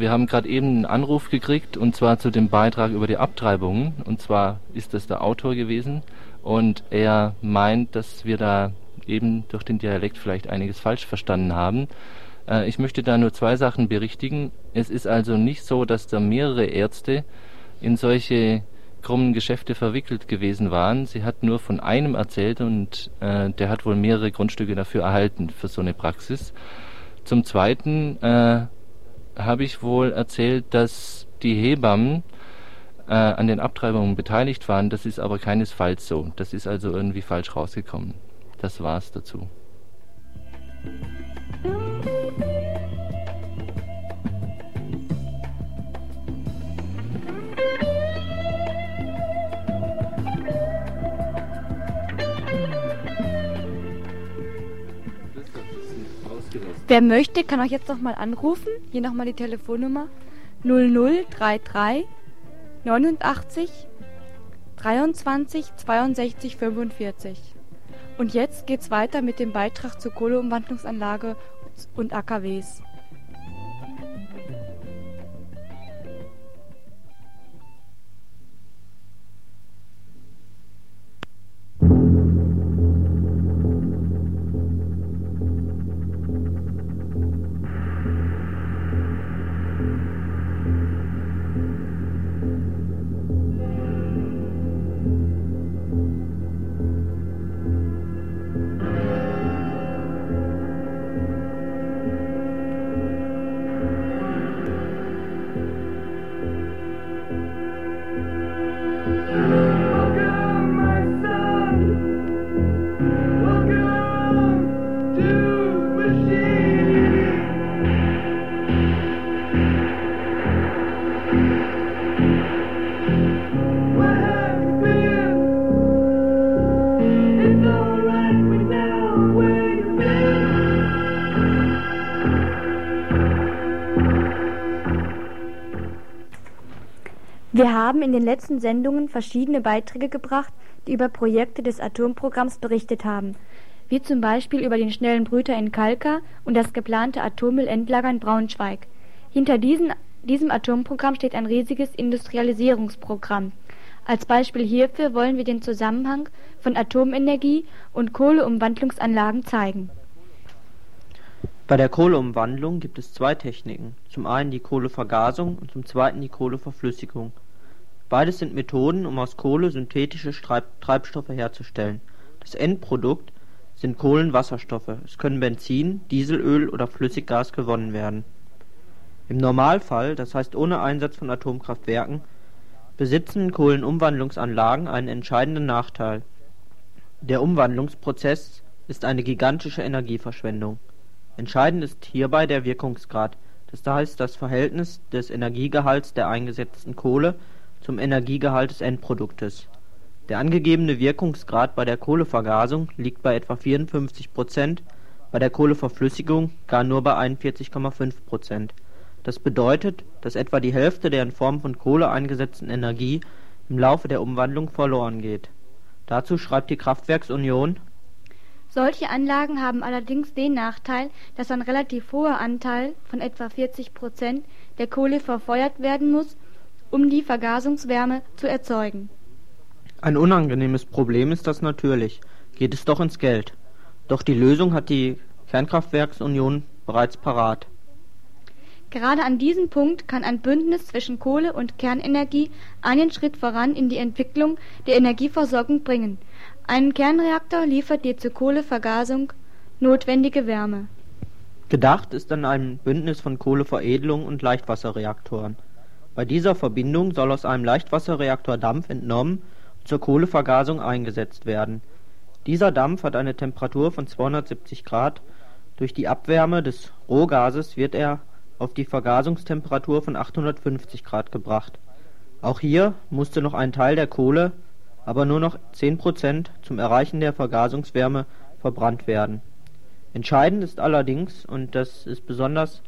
Wir haben gerade eben einen Anruf gekriegt und zwar zu dem Beitrag über die Abtreibungen. Und zwar ist das der Autor gewesen und er meint, dass wir da eben durch den Dialekt vielleicht einiges falsch verstanden haben. Äh, ich möchte da nur zwei Sachen berichtigen. Es ist also nicht so, dass da mehrere Ärzte in solche krummen Geschäfte verwickelt gewesen waren. Sie hat nur von einem erzählt und äh, der hat wohl mehrere Grundstücke dafür erhalten für so eine Praxis. Zum Zweiten äh, habe ich wohl erzählt, dass die Hebammen äh, an den Abtreibungen beteiligt waren. Das ist aber keinesfalls so. Das ist also irgendwie falsch rausgekommen. Das war's dazu. Wer möchte, kann auch jetzt noch mal anrufen. Hier nochmal die Telefonnummer 0033 89 23 62 45. Und jetzt geht's weiter mit dem Beitrag zur Kohleumwandlungsanlage und AKWs. Wir haben in den letzten Sendungen verschiedene Beiträge gebracht, die über Projekte des Atomprogramms berichtet haben, wie zum Beispiel über den schnellen Brüter in Kalka und das geplante Atommüllendlager in Braunschweig. Hinter diesen, diesem Atomprogramm steht ein riesiges Industrialisierungsprogramm. Als Beispiel hierfür wollen wir den Zusammenhang von Atomenergie und Kohleumwandlungsanlagen zeigen. Bei der Kohleumwandlung gibt es zwei Techniken, zum einen die Kohlevergasung und zum zweiten die Kohleverflüssigung. Beides sind Methoden, um aus Kohle synthetische Treibstoffe herzustellen. Das Endprodukt sind Kohlenwasserstoffe. Es können Benzin, Dieselöl oder Flüssiggas gewonnen werden. Im Normalfall, das heißt ohne Einsatz von Atomkraftwerken, besitzen Kohlenumwandlungsanlagen einen entscheidenden Nachteil. Der Umwandlungsprozess ist eine gigantische Energieverschwendung. Entscheidend ist hierbei der Wirkungsgrad, das heißt das Verhältnis des Energiegehalts der eingesetzten Kohle zum Energiegehalt des Endproduktes. Der angegebene Wirkungsgrad bei der Kohlevergasung liegt bei etwa 54 Prozent, bei der Kohleverflüssigung gar nur bei 41,5 Prozent. Das bedeutet, dass etwa die Hälfte der in Form von Kohle eingesetzten Energie im Laufe der Umwandlung verloren geht. Dazu schreibt die Kraftwerksunion Solche Anlagen haben allerdings den Nachteil, dass ein relativ hoher Anteil von etwa 40 Prozent der Kohle verfeuert werden muss, um die Vergasungswärme zu erzeugen. Ein unangenehmes Problem ist das natürlich, geht es doch ins Geld. Doch die Lösung hat die Kernkraftwerksunion bereits parat. Gerade an diesem Punkt kann ein Bündnis zwischen Kohle und Kernenergie einen Schritt voran in die Entwicklung der Energieversorgung bringen. Ein Kernreaktor liefert die zur Kohlevergasung notwendige Wärme. Gedacht ist an ein Bündnis von Kohleveredelung und Leichtwasserreaktoren. Bei dieser Verbindung soll aus einem Leichtwasserreaktor Dampf entnommen zur Kohlevergasung eingesetzt werden. Dieser Dampf hat eine Temperatur von 270 Grad. Durch die Abwärme des Rohgases wird er auf die Vergasungstemperatur von 850 Grad gebracht. Auch hier musste noch ein Teil der Kohle, aber nur noch 10 Prozent zum Erreichen der Vergasungswärme verbrannt werden. Entscheidend ist allerdings, und das ist besonders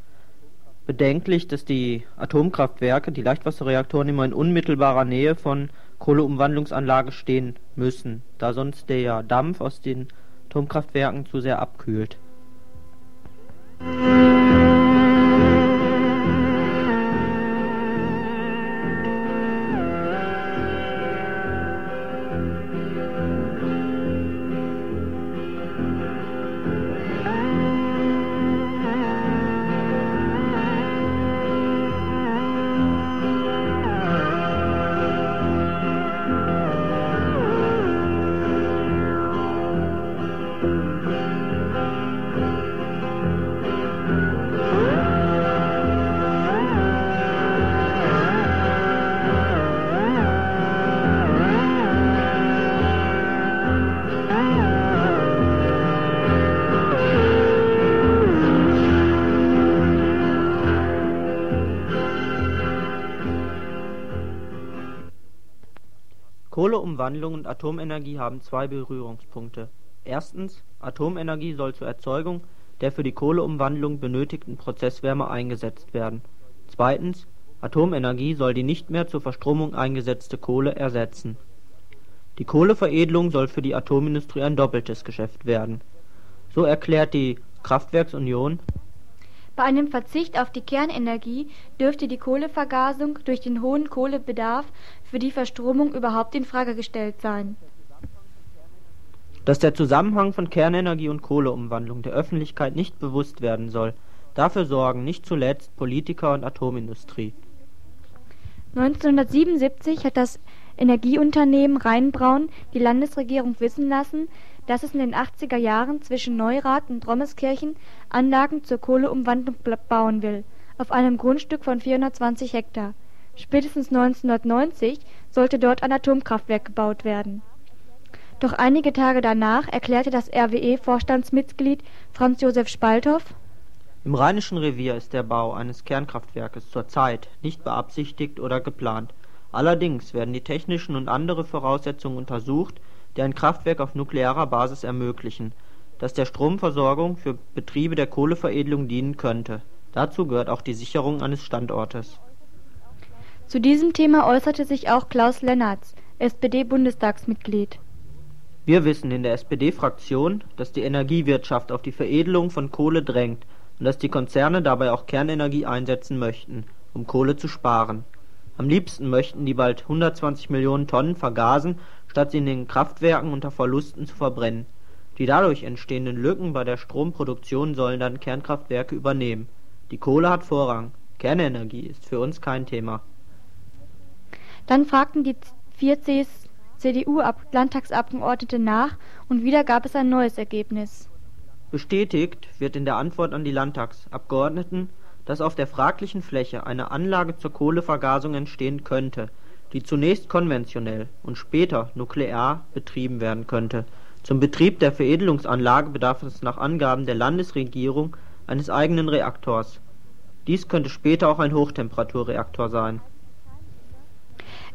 bedenklich, dass die Atomkraftwerke, die Leichtwasserreaktoren immer in unmittelbarer Nähe von Kohleumwandlungsanlagen stehen müssen, da sonst der Dampf aus den Atomkraftwerken zu sehr abkühlt. Kohleumwandlung und Atomenergie haben zwei Berührungspunkte. Erstens, Atomenergie soll zur Erzeugung der für die Kohleumwandlung benötigten Prozesswärme eingesetzt werden. Zweitens, Atomenergie soll die nicht mehr zur Verstromung eingesetzte Kohle ersetzen. Die Kohleveredelung soll für die Atomindustrie ein doppeltes Geschäft werden. So erklärt die Kraftwerksunion Bei einem Verzicht auf die Kernenergie dürfte die Kohlevergasung durch den hohen Kohlebedarf für die Verstromung überhaupt in Frage gestellt sein. dass der Zusammenhang von Kernenergie und Kohleumwandlung der Öffentlichkeit nicht bewusst werden soll. Dafür sorgen nicht zuletzt Politiker und Atomindustrie. 1977 hat das Energieunternehmen Rheinbraun die Landesregierung wissen lassen, dass es in den 80er Jahren zwischen Neurath und Rommeskirchen Anlagen zur Kohleumwandlung bauen will, auf einem Grundstück von 420 Hektar. Spätestens 1990 sollte dort ein Atomkraftwerk gebaut werden. Doch einige Tage danach erklärte das RWE-Vorstandsmitglied Franz Josef Spalthoff, Im Rheinischen Revier ist der Bau eines Kernkraftwerkes zurzeit nicht beabsichtigt oder geplant. Allerdings werden die technischen und andere Voraussetzungen untersucht, die ein Kraftwerk auf nuklearer Basis ermöglichen, das der Stromversorgung für Betriebe der Kohleveredelung dienen könnte. Dazu gehört auch die Sicherung eines Standortes. Zu diesem Thema äußerte sich auch Klaus Lennartz, SPD-Bundestagsmitglied. Wir wissen in der SPD-Fraktion, dass die Energiewirtschaft auf die Veredelung von Kohle drängt und dass die Konzerne dabei auch Kernenergie einsetzen möchten, um Kohle zu sparen. Am liebsten möchten die bald 120 Millionen Tonnen vergasen, statt sie in den Kraftwerken unter Verlusten zu verbrennen. Die dadurch entstehenden Lücken bei der Stromproduktion sollen dann Kernkraftwerke übernehmen. Die Kohle hat Vorrang. Kernenergie ist für uns kein Thema. Dann fragten die vier CS CDU-Landtagsabgeordnete nach und wieder gab es ein neues Ergebnis. Bestätigt wird in der Antwort an die Landtagsabgeordneten, dass auf der fraglichen Fläche eine Anlage zur Kohlevergasung entstehen könnte, die zunächst konventionell und später nuklear betrieben werden könnte. Zum Betrieb der Veredelungsanlage bedarf es nach Angaben der Landesregierung eines eigenen Reaktors. Dies könnte später auch ein Hochtemperaturreaktor sein.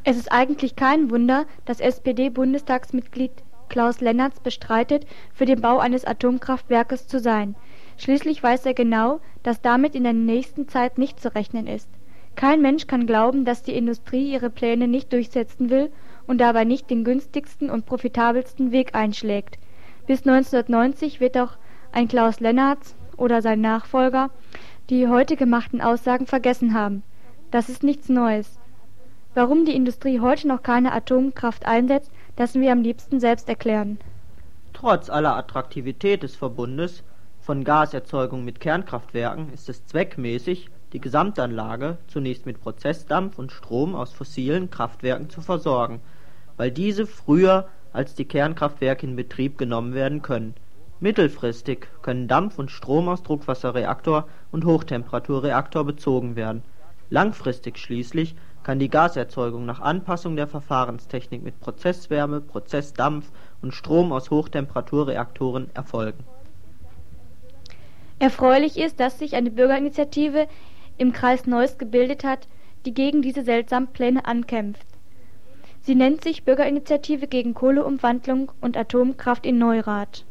Es ist eigentlich kein Wunder, dass SPD-Bundestagsmitglied Klaus Lennartz bestreitet, für den Bau eines Atomkraftwerkes zu sein. Schließlich weiß er genau, dass damit in der nächsten Zeit nicht zu rechnen ist. Kein Mensch kann glauben, dass die Industrie ihre Pläne nicht durchsetzen will und dabei nicht den günstigsten und profitabelsten Weg einschlägt. Bis 1990 wird auch ein Klaus Lennartz oder sein Nachfolger die heute gemachten Aussagen vergessen haben. Das ist nichts Neues. Warum die Industrie heute noch keine Atomkraft einsetzt, lassen wir am liebsten selbst erklären. Trotz aller Attraktivität des Verbundes von Gaserzeugung mit Kernkraftwerken ist es zweckmäßig, die Gesamtanlage zunächst mit Prozessdampf und Strom aus fossilen Kraftwerken zu versorgen, weil diese früher als die Kernkraftwerke in Betrieb genommen werden können. Mittelfristig können Dampf und Strom aus Druckwasserreaktor und Hochtemperaturreaktor bezogen werden. Langfristig schließlich kann die Gaserzeugung nach Anpassung der Verfahrenstechnik mit Prozesswärme, Prozessdampf und Strom aus Hochtemperaturreaktoren erfolgen. Erfreulich ist, dass sich eine Bürgerinitiative im Kreis Neuss gebildet hat, die gegen diese seltsamen Pläne ankämpft. Sie nennt sich Bürgerinitiative gegen Kohleumwandlung und Atomkraft in Neurath.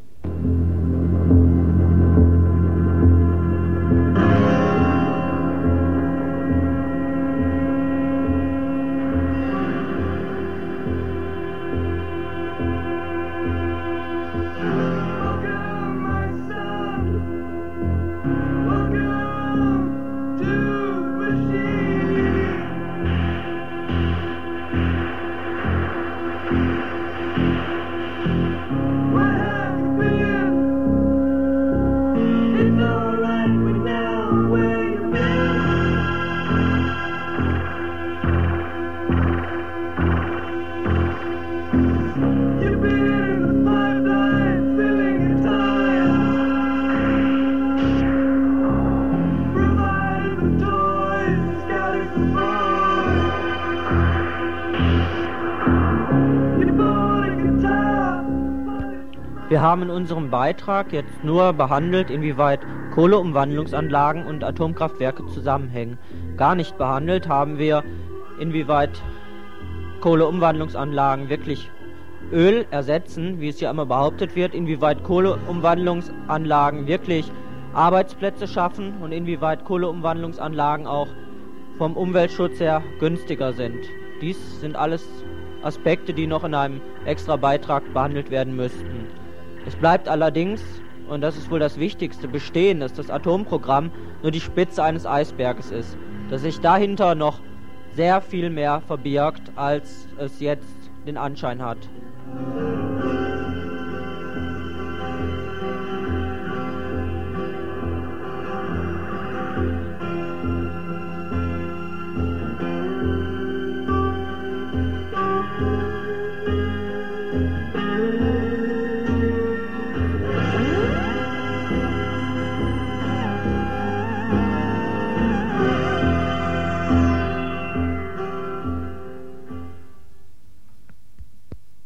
Wir haben in unserem Beitrag jetzt nur behandelt, inwieweit Kohleumwandlungsanlagen und Atomkraftwerke zusammenhängen. Gar nicht behandelt haben wir, inwieweit Kohleumwandlungsanlagen wirklich Öl ersetzen, wie es ja immer behauptet wird, inwieweit Kohleumwandlungsanlagen wirklich Arbeitsplätze schaffen und inwieweit Kohleumwandlungsanlagen auch vom Umweltschutz her günstiger sind. Dies sind alles Aspekte, die noch in einem extra Beitrag behandelt werden müssten. Es bleibt allerdings, und das ist wohl das Wichtigste, bestehen, dass das Atomprogramm nur die Spitze eines Eisberges ist, dass sich dahinter noch sehr viel mehr verbirgt, als es jetzt den Anschein hat.